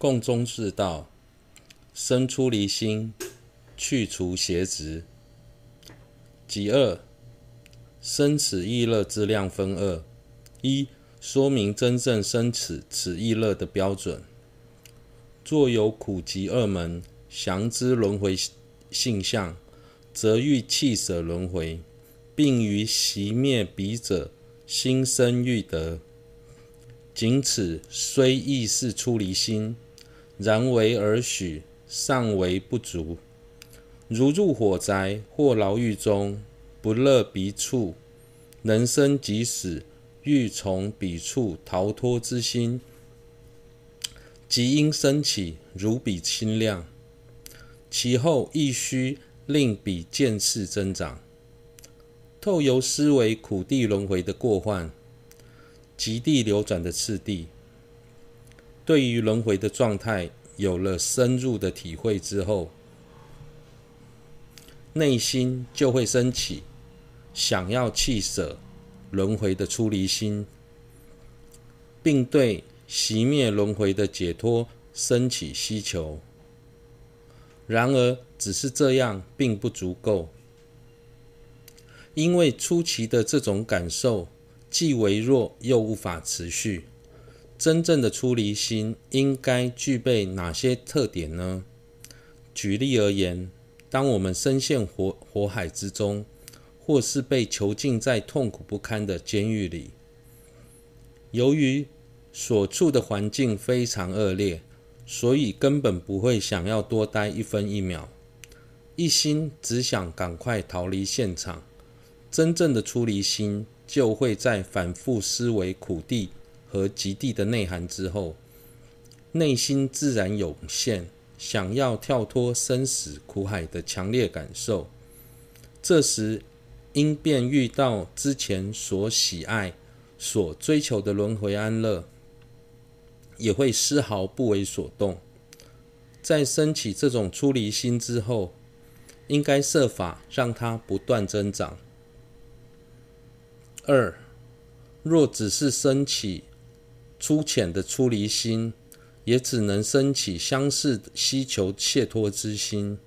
共中士道，生出离心，去除邪执。己二，生此意乐之量分二：一、说明真正生此此意乐的标准。若有苦集二门，详知轮回性相，则欲弃舍轮回，并于熄灭彼者，心生欲得。仅此虽亦是出离心，然为尔许，尚为不足。如入火宅或牢狱中，不乐彼处，能生即死，欲从彼处逃脱之心，即应生起如彼清亮。其后亦须令彼见识增长，透由思维苦地轮回的过患。极地流转的次第，对于轮回的状态有了深入的体会之后，内心就会升起想要弃舍轮回的出离心，并对熄灭轮回的解脱升起希求。然而，只是这样并不足够，因为初期的这种感受。既微弱又无法持续。真正的出离心应该具备哪些特点呢？举例而言，当我们深陷火火海之中，或是被囚禁在痛苦不堪的监狱里，由于所处的环境非常恶劣，所以根本不会想要多待一分一秒，一心只想赶快逃离现场。真正的出离心。就会在反复思维苦地和极地的内涵之后，内心自然涌现想要跳脱生死苦海的强烈感受。这时，因便遇到之前所喜爱、所追求的轮回安乐，也会丝毫不为所动。在升起这种出离心之后，应该设法让它不断增长。二，若只是升起粗浅的出离心，也只能升起相似希求解脱之心。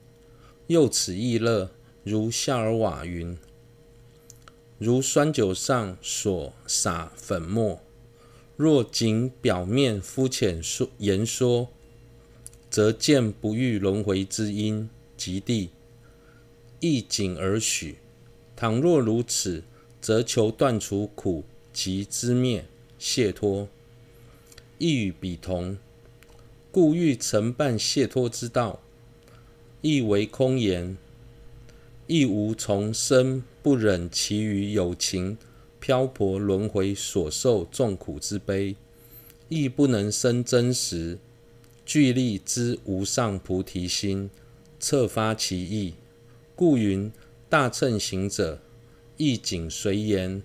又此意乐，如夏尔瓦云：如酸酒上所撒粉末，若仅表面肤浅说言说，则见不欲轮回之因及地，亦仅而许。倘若如此。则求断除苦集之灭解脱，意与彼同，故欲承办解脱之道，亦为空言，亦无从生不忍其余有情漂泊轮回所受众苦之悲，亦不能生真实具力之无上菩提心，彻发其意，故云大乘行者。亦仅随言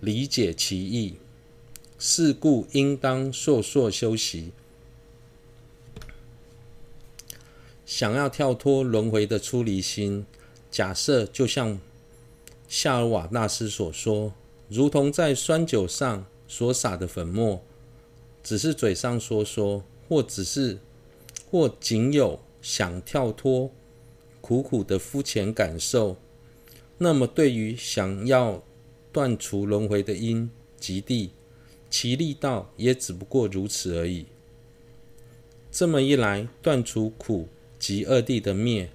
理解其意，是故应当数数修习。想要跳脱轮回的出离心，假设就像夏尔瓦大师所说，如同在酸酒上所撒的粉末，只是嘴上说说，或只是或仅有想跳脱苦苦的肤浅感受。那么，对于想要断除轮回的因及地，其力道也只不过如此而已。这么一来，断除苦及二谛的灭、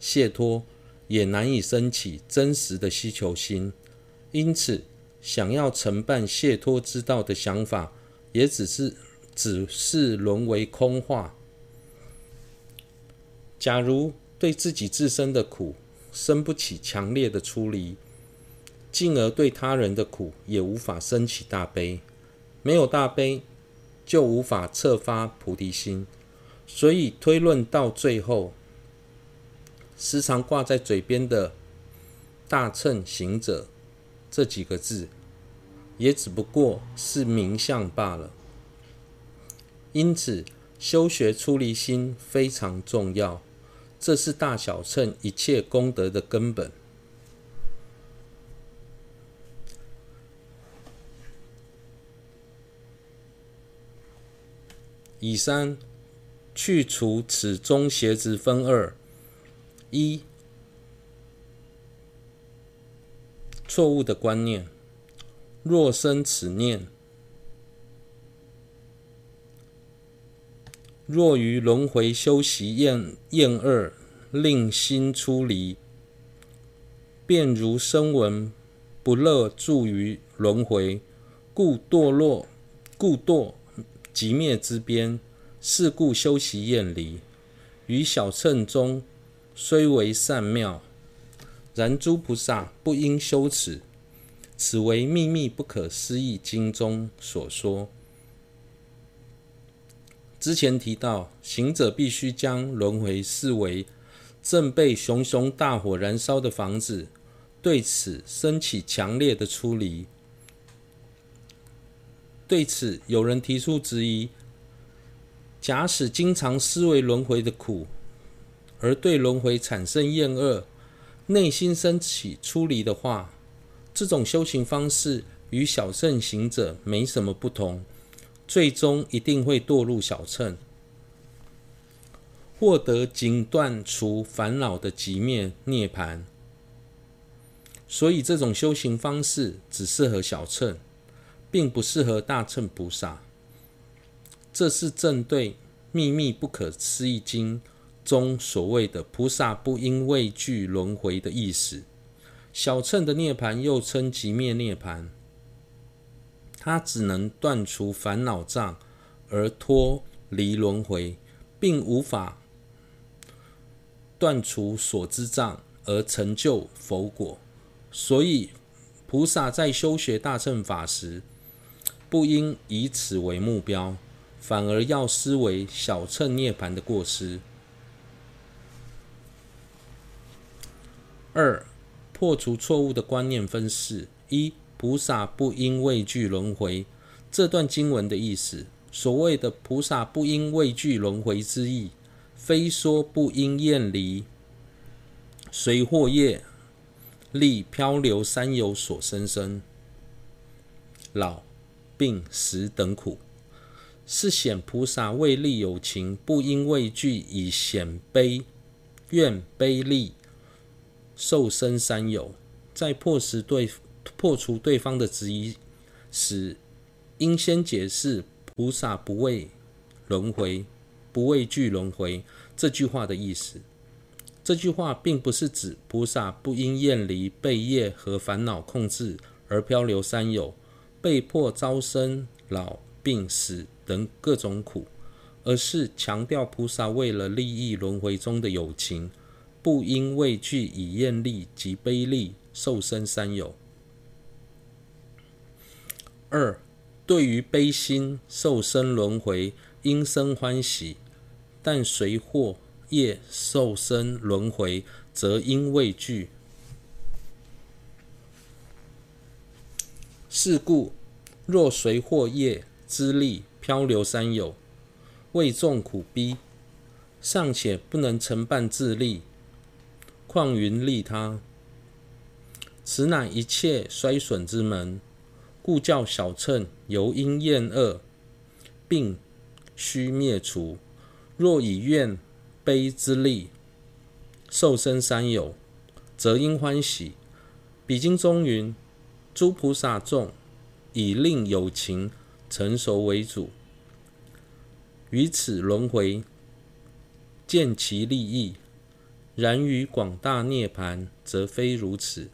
解脱，也难以生起真实的需求心。因此，想要承办解脱之道的想法，也只是只是沦为空话。假如对自己自身的苦，生不起强烈的出离，进而对他人的苦也无法生起大悲。没有大悲，就无法彻发菩提心。所以推论到最后，时常挂在嘴边的“大乘行者”这几个字，也只不过是名相罢了。因此，修学出离心非常重要。这是大小乘一切功德的根本。乙三，去除此中邪执分二：一、错误的观念，若生此念，若于轮回修习厌厌恶，令心出离，便如声闻不乐住于轮回，故堕落，故堕极灭之边。是故修习厌离，于小乘中虽为善妙，然诸菩萨不应修此。此为秘密不可思议经中所说。之前提到，行者必须将轮回视为正被熊熊大火燃烧的房子，对此生起强烈的出离。对此，有人提出质疑：假使经常思维轮回的苦，而对轮回产生厌恶，内心升起出离的话，这种修行方式与小乘行者没什么不同。最终一定会堕入小乘，获得仅断除烦恼的寂灭涅槃。所以这种修行方式只适合小乘，并不适合大乘菩萨。这是正对《秘密不可思议经》中所谓的“菩萨不应畏惧轮回”的意思。小乘的涅槃又称即灭涅槃。它只能断除烦恼障而脱离轮回，并无法断除所知障而成就佛果。所以，菩萨在修学大乘法时，不应以此为目标，反而要思维小乘涅槃的过失。二、破除错误的观念分四一。菩萨不应畏惧轮回，这段经文的意思，所谓的菩萨不应畏惧轮回之意，非说不应厌离随惑业力漂流三有所生生老病死等苦，是显菩萨为利有情，不应畏惧以显悲愿悲利受生三有，在破实对。破除对方的质疑时，应先解释菩萨不畏轮回、不畏惧轮回这句话的意思。这句话并不是指菩萨不应厌离被业和烦恼控制而漂流三有，被迫遭生老病死等各种苦，而是强调菩萨为了利益轮回中的有情，不应畏惧以厌力及悲力受生三有。二，对于悲心受生轮回，应生欢喜；但随惑业受生轮回，则应畏惧。是故，若随惑业之力漂流三有，为众苦逼，尚且不能成办自利，况云利他？此乃一切衰损之门。故教小乘由因厌恶，并须灭除。若以愿悲之力受生三有，则应欢喜。彼经中云：诸菩萨众以令有情成熟为主，于此轮回见其利益；然于广大涅槃，则非如此。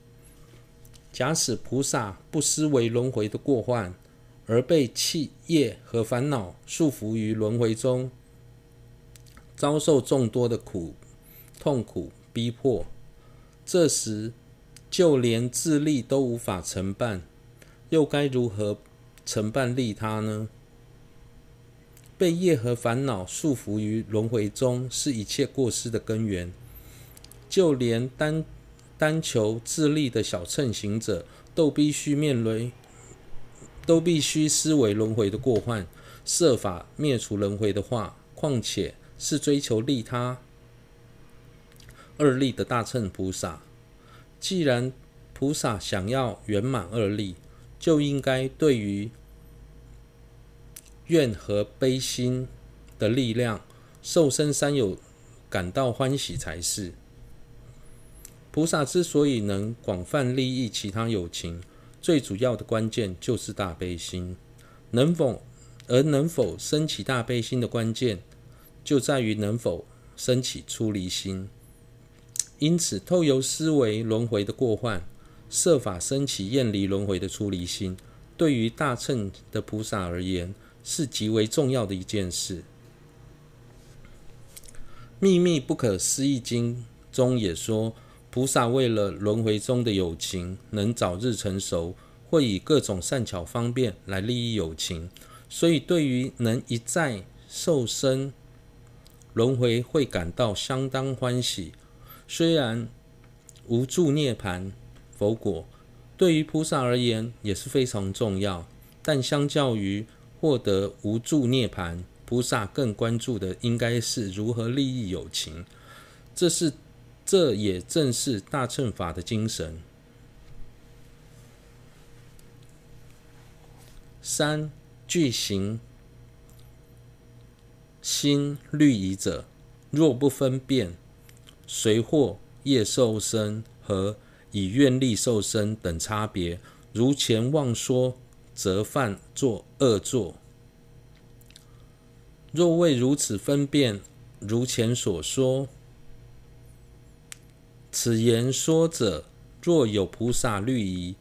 假使菩萨不思维轮回的过患，而被气业和烦恼束缚于轮回中，遭受众多的苦、痛苦、逼迫，这时就连自利都无法承办，又该如何承办利他呢？被业和烦恼束缚于轮回中，是一切过失的根源，就连单。单求自利的小乘行者，都必须面临，都必须思维轮回的过患，设法灭除轮回的话，况且是追求利他二利的大乘菩萨。既然菩萨想要圆满二力，就应该对于怨和悲心的力量，受身三有感到欢喜才是。菩萨之所以能广泛利益其他有情，最主要的关键就是大悲心。能否而能否升起大悲心的关键，就在于能否升起出离心。因此，透由思维轮回的过患，设法升起厌离轮回的出离心，对于大乘的菩萨而言，是极为重要的一件事。《秘密不可思议经》中也说，菩萨为了轮回中的友情能早日成熟，会以各种善巧方便来利益友情，所以对于能一再受生轮回会感到相当欢喜。虽然无助涅槃佛果对于菩萨而言也是非常重要，但相较于获得无助涅槃，菩萨更关注的应该是如何利益有情。这是，这也正是大乘法的精神。三具行心虑疑者，若不分辨随惑业受生和以愿力受生等差别，如前妄说。则犯作恶作。若未如此分辨，如前所说，此言说者若有菩萨律仪，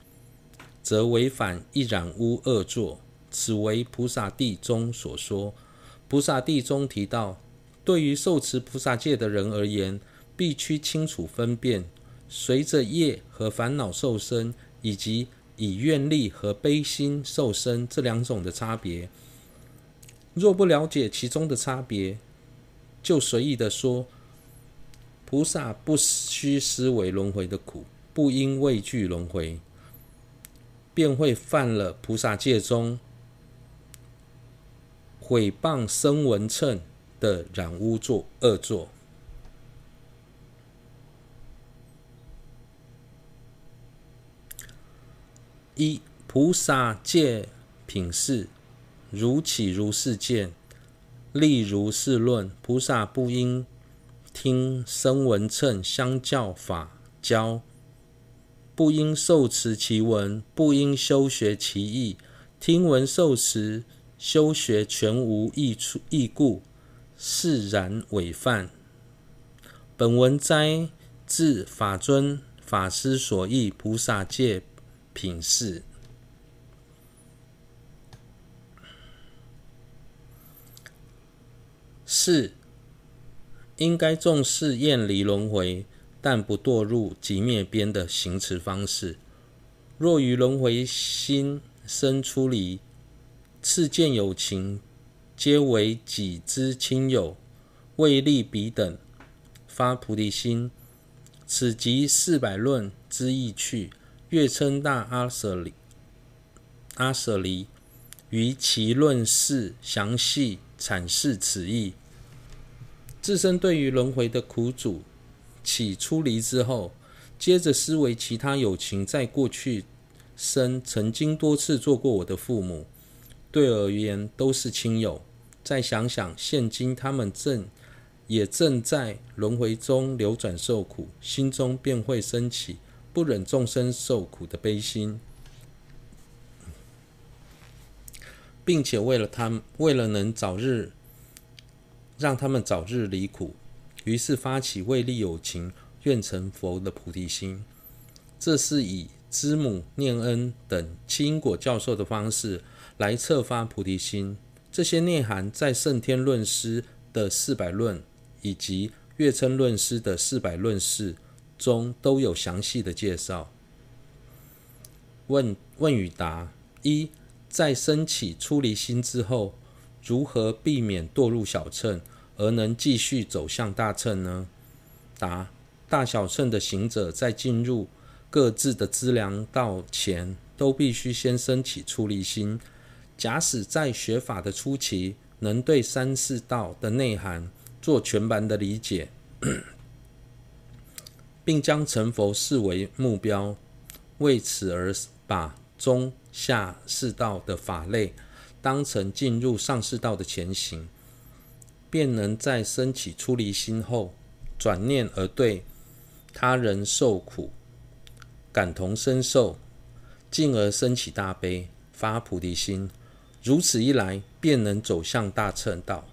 则违反一染污恶作。此为菩萨地中所说。菩萨地中提到，对于受持菩萨戒的人而言，必须清楚分辨随着业和烦恼受生，以及以愿力和悲心受生这两种的差别，若不了解其中的差别，就随意的说菩萨不须思维轮回的苦，不应畏惧轮回，便会犯了菩萨戒中毁谤声闻乘的染污作恶作。一菩萨戒品释，如起如是见，立如是论。菩萨不应听声闻乘相教法教，不应受持其文，不应修学其义。听闻受持修学全无益处益故，释然违犯。本文摘自法尊法师所译《菩萨戒》。品释。四，应该重视厌离轮回，但不堕入寂灭边的行持方式。若于轮回心生出离，次见有情皆为己之亲友，为利彼等，发菩提心，此即四百论之意趣。月称大阿舍离，阿舍离于其论释详细阐释此意。自身对于轮回的苦主起出离之后，接着思维其他有情在过去生曾经多次做过我的父母，对而言都是亲友。再想想现今他们正也正在轮回中流转受苦，心中便会升起。不忍众生受苦的悲心，并且为了他们，为了能早日让他们早日离苦，于是发起为利有情、愿成佛的菩提心。这是以知母念恩等七因果教授的方式来策发菩提心。这些内涵在胜天论师的四百论以及月称论师的四百论释中都有详细的介绍。问问与答：一，在升起出离心之后，如何避免堕入小乘，而能继续走向大乘呢？答：大小乘的行者在进入各自的资粮道前，都必须先升起出离心。假使在学法的初期，能对三四道的内涵做全盘的理解。并将成佛视为目标，为此而把中下四道的法类当成进入上世道的前行。便能在升起出离心后，转念而对他人受苦感同身受，进而升起大悲，发菩提心。如此一来，便能走向大乘道。